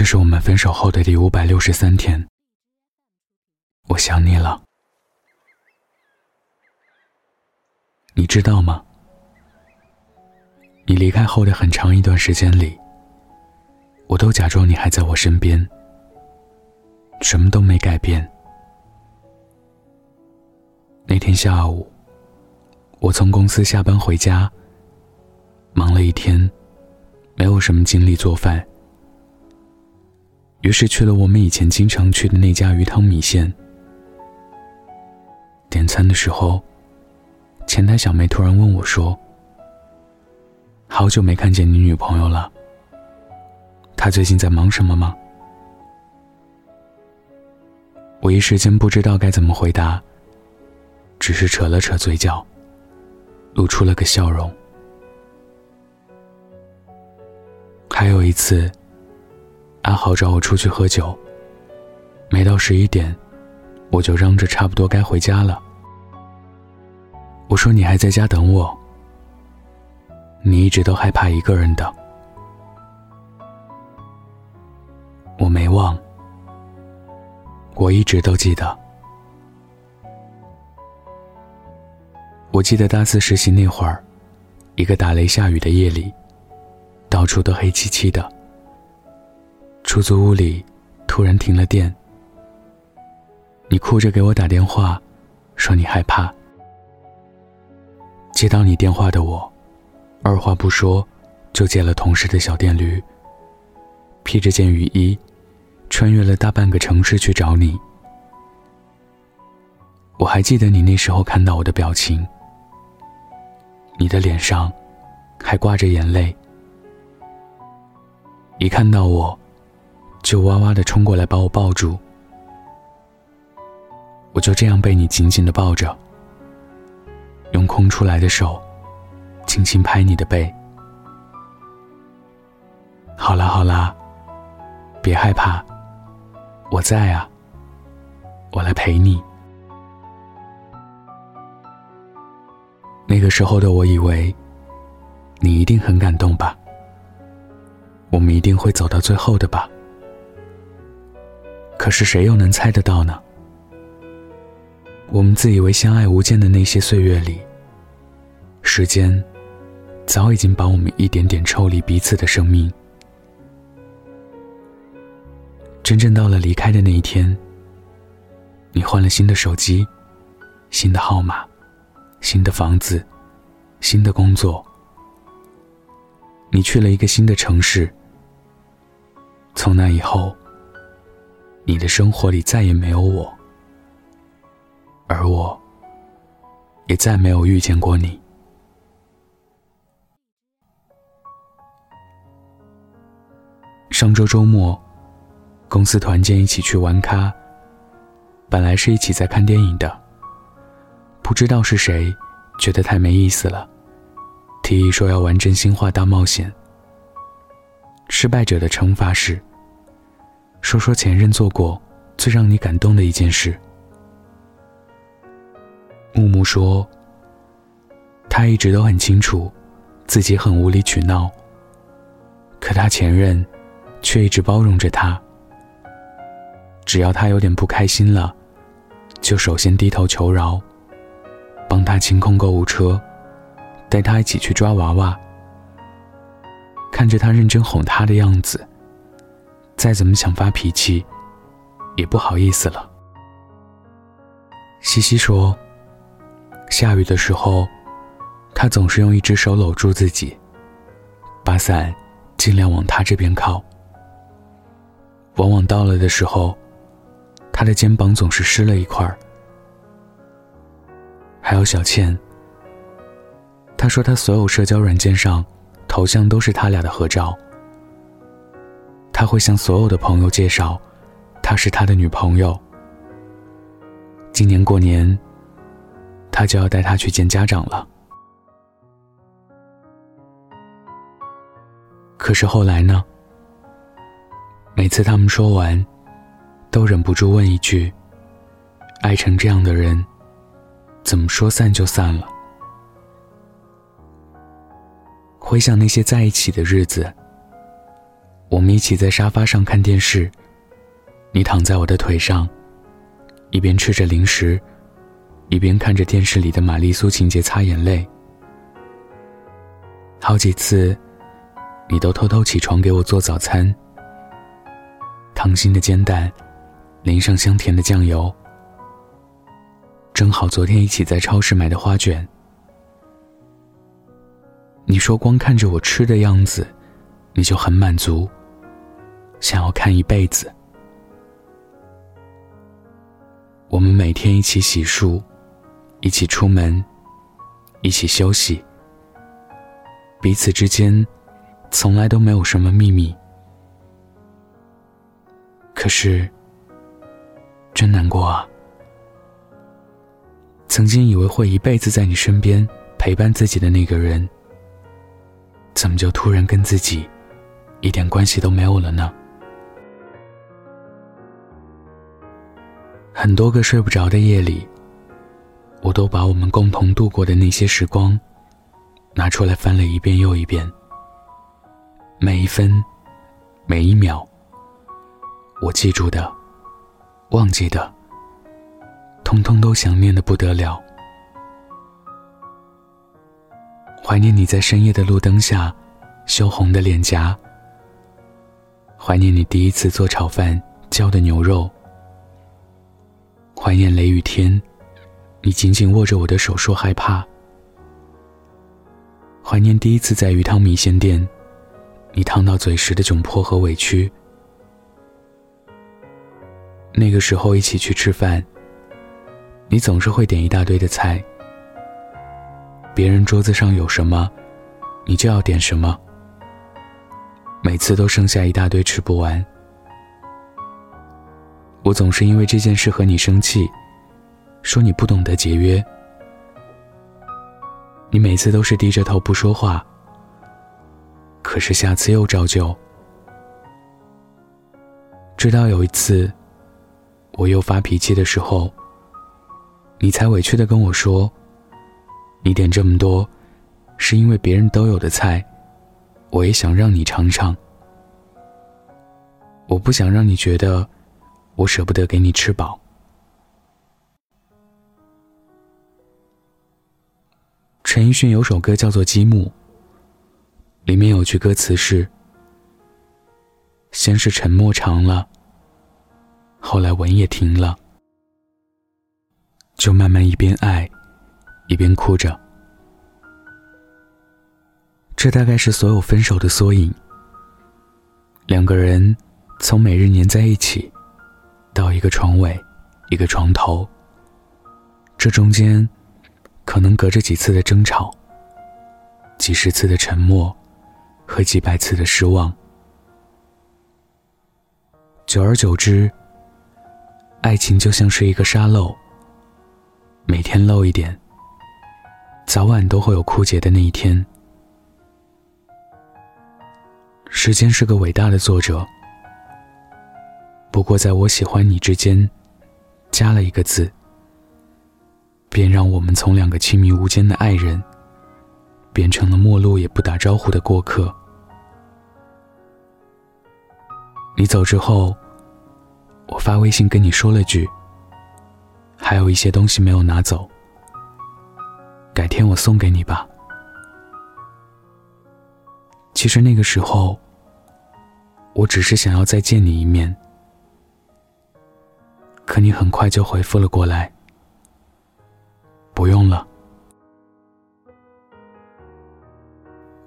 这是我们分手后的第五百六十三天，我想你了。你知道吗？你离开后的很长一段时间里，我都假装你还在我身边，什么都没改变。那天下午，我从公司下班回家，忙了一天，没有什么精力做饭。于是去了我们以前经常去的那家鱼汤米线。点餐的时候，前台小妹突然问我说：“好久没看见你女朋友了，她最近在忙什么吗？”我一时间不知道该怎么回答，只是扯了扯嘴角，露出了个笑容。还有一次。阿豪找我出去喝酒，没到十一点，我就嚷着差不多该回家了。我说你还在家等我，你一直都害怕一个人的，我没忘，我一直都记得。我记得大四实习那会儿，一个打雷下雨的夜里，到处都黑漆漆的。出租屋里突然停了电，你哭着给我打电话，说你害怕。接到你电话的我，二话不说，就借了同事的小电驴，披着件雨衣，穿越了大半个城市去找你。我还记得你那时候看到我的表情，你的脸上还挂着眼泪，一看到我。就哇哇的冲过来把我抱住，我就这样被你紧紧的抱着，用空出来的手轻轻拍你的背。好啦好啦，别害怕，我在啊，我来陪你。那个时候的我以为，你一定很感动吧，我们一定会走到最后的吧。可是谁又能猜得到呢？我们自以为相爱无间的那些岁月里，时间早已经把我们一点点抽离彼此的生命。真正到了离开的那一天，你换了新的手机、新的号码、新的房子、新的工作，你去了一个新的城市。从那以后。你的生活里再也没有我，而我也再没有遇见过你。上周周末，公司团建一起去玩咖，本来是一起在看电影的，不知道是谁觉得太没意思了，提议说要玩真心话大冒险。失败者的惩罚是。说说前任做过最让你感动的一件事。木木说：“他一直都很清楚，自己很无理取闹。可他前任，却一直包容着他。只要他有点不开心了，就首先低头求饶，帮他清空购物车，带他一起去抓娃娃。看着他认真哄他的样子。”再怎么想发脾气，也不好意思了。西西说：“下雨的时候，他总是用一只手搂住自己，把伞尽量往他这边靠。往往到了的时候，他的肩膀总是湿了一块儿。还有小倩，他说他所有社交软件上头像都是他俩的合照。”他会向所有的朋友介绍，她是他的女朋友。今年过年，他就要带她去见家长了。可是后来呢？每次他们说完，都忍不住问一句：“爱成这样的人，怎么说散就散了？”回想那些在一起的日子。我们一起在沙发上看电视，你躺在我的腿上，一边吃着零食，一边看着电视里的玛丽苏情节擦眼泪。好几次，你都偷偷起床给我做早餐，溏心的煎蛋，淋上香甜的酱油，正好昨天一起在超市买的花卷。你说光看着我吃的样子，你就很满足。想要看一辈子。我们每天一起洗漱，一起出门，一起休息。彼此之间，从来都没有什么秘密。可是，真难过啊！曾经以为会一辈子在你身边陪伴自己的那个人，怎么就突然跟自己一点关系都没有了呢？很多个睡不着的夜里，我都把我们共同度过的那些时光拿出来翻了一遍又一遍。每一分，每一秒，我记住的、忘记的，通通都想念的不得了。怀念你在深夜的路灯下羞红的脸颊，怀念你第一次做炒饭浇的牛肉。怀念雷雨天，你紧紧握着我的手说害怕。怀念第一次在鱼汤米线店，你烫到嘴时的窘迫和委屈。那个时候一起去吃饭，你总是会点一大堆的菜，别人桌子上有什么，你就要点什么，每次都剩下一大堆吃不完。我总是因为这件事和你生气，说你不懂得节约。你每次都是低着头不说话，可是下次又照旧。直到有一次，我又发脾气的时候，你才委屈的跟我说：“你点这么多，是因为别人都有的菜，我也想让你尝尝。我不想让你觉得。”我舍不得给你吃饱。陈奕迅有首歌叫做《积木》，里面有句歌词是：“先是沉默长了，后来吻也停了，就慢慢一边爱，一边哭着。”这大概是所有分手的缩影。两个人从每日黏在一起。到一个床尾，一个床头。这中间，可能隔着几次的争吵，几十次的沉默，和几百次的失望。久而久之，爱情就像是一个沙漏，每天漏一点，早晚都会有枯竭的那一天。时间是个伟大的作者。不过，在我喜欢你之间，加了一个字，便让我们从两个亲密无间的爱人，变成了陌路也不打招呼的过客。你走之后，我发微信跟你说了句：“还有一些东西没有拿走，改天我送给你吧。”其实那个时候，我只是想要再见你一面。可你很快就回复了过来，不用了。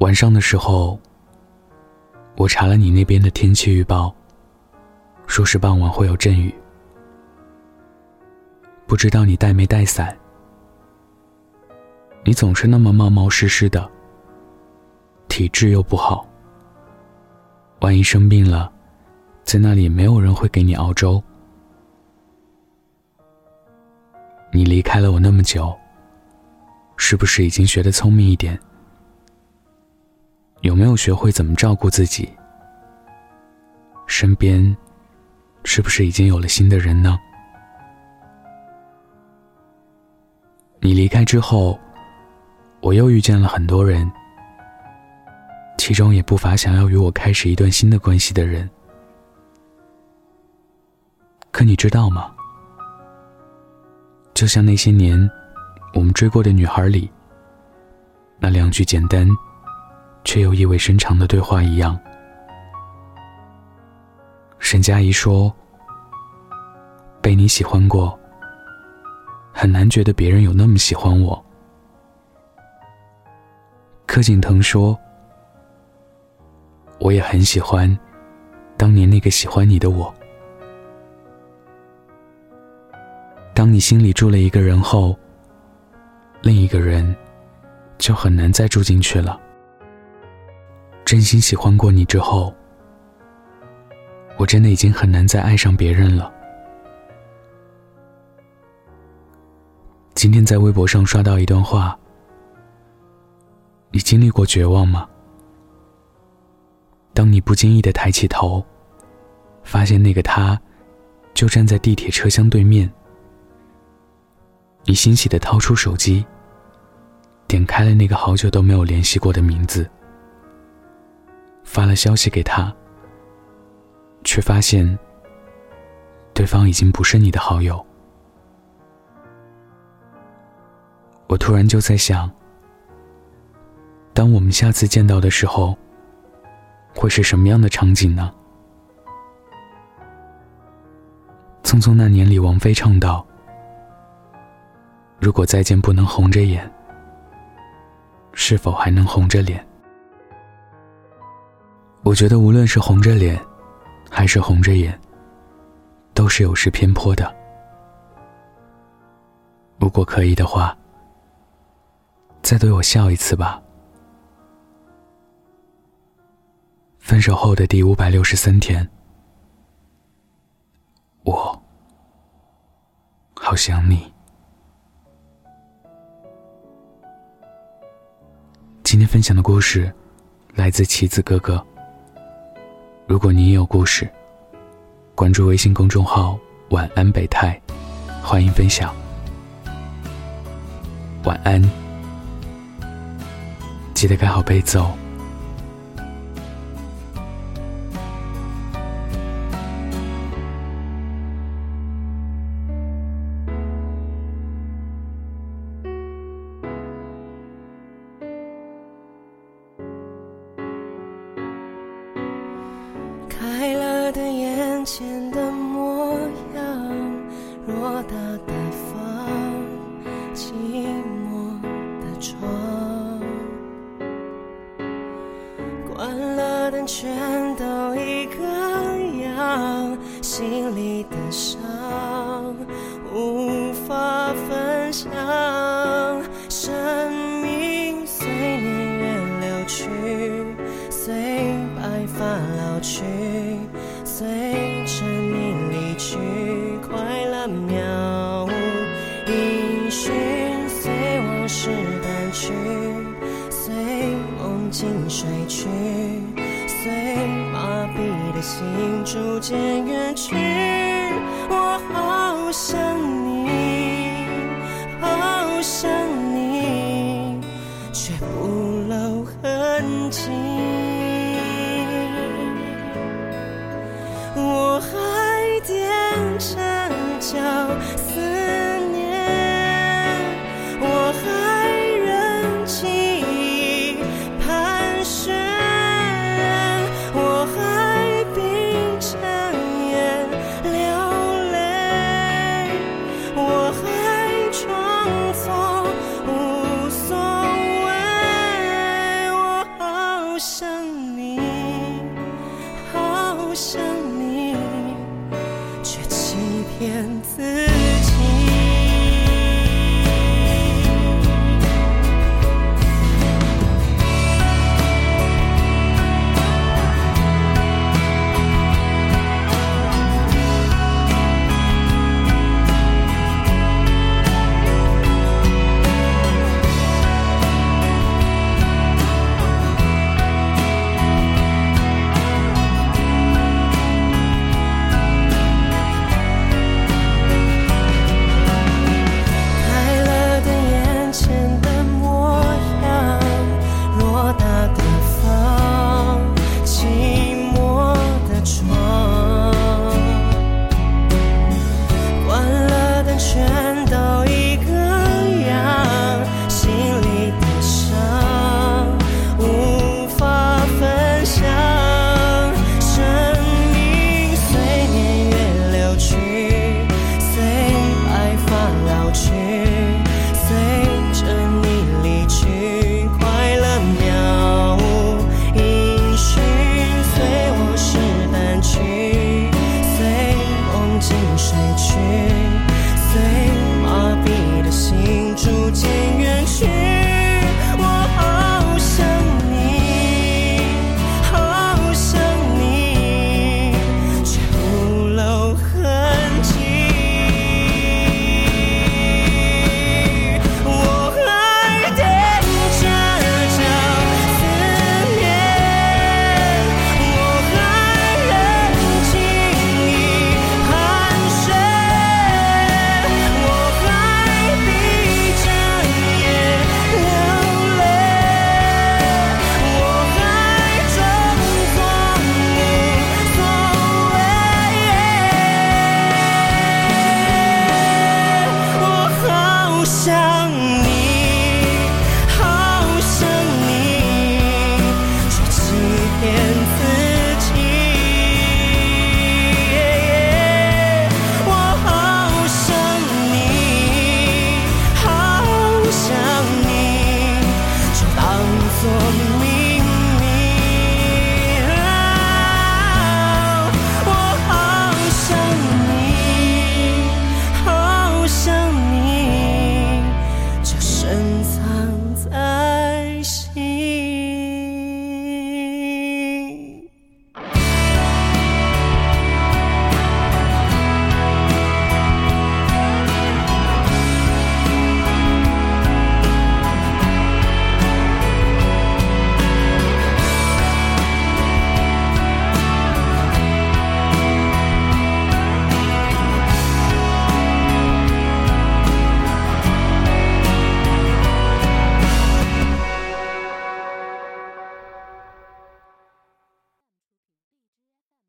晚上的时候，我查了你那边的天气预报，说是傍晚会有阵雨，不知道你带没带伞？你总是那么冒冒失失的，体质又不好，万一生病了，在那里没有人会给你熬粥。你离开了我那么久，是不是已经学得聪明一点？有没有学会怎么照顾自己？身边是不是已经有了新的人呢？你离开之后，我又遇见了很多人，其中也不乏想要与我开始一段新的关系的人。可你知道吗？就像那些年我们追过的女孩里，那两句简单却又意味深长的对话一样。沈佳宜说：“被你喜欢过，很难觉得别人有那么喜欢我。”柯景腾说：“我也很喜欢当年那个喜欢你的我。当你心里住了一个人后，另一个人就很难再住进去了。真心喜欢过你之后，我真的已经很难再爱上别人了。”今天在微博上刷到一段话。你经历过绝望吗？当你不经意的抬起头，发现那个他，就站在地铁车厢对面。你欣喜的掏出手机，点开了那个好久都没有联系过的名字，发了消息给他，却发现对方已经不是你的好友。我突然就在想。当我们下次见到的时候，会是什么样的场景呢？《匆匆那年》里，王菲唱道：“如果再见不能红着眼，是否还能红着脸？”我觉得，无论是红着脸，还是红着眼，都是有失偏颇的。如果可以的话，再对我笑一次吧。分手后的第五百六十三天，我好想你。分享的故事来自棋子哥哥。如果你也有故事，关注微信公众号“晚安北泰”，欢迎分享。晚安，记得盖好被子哦。情。想你却欺骗自己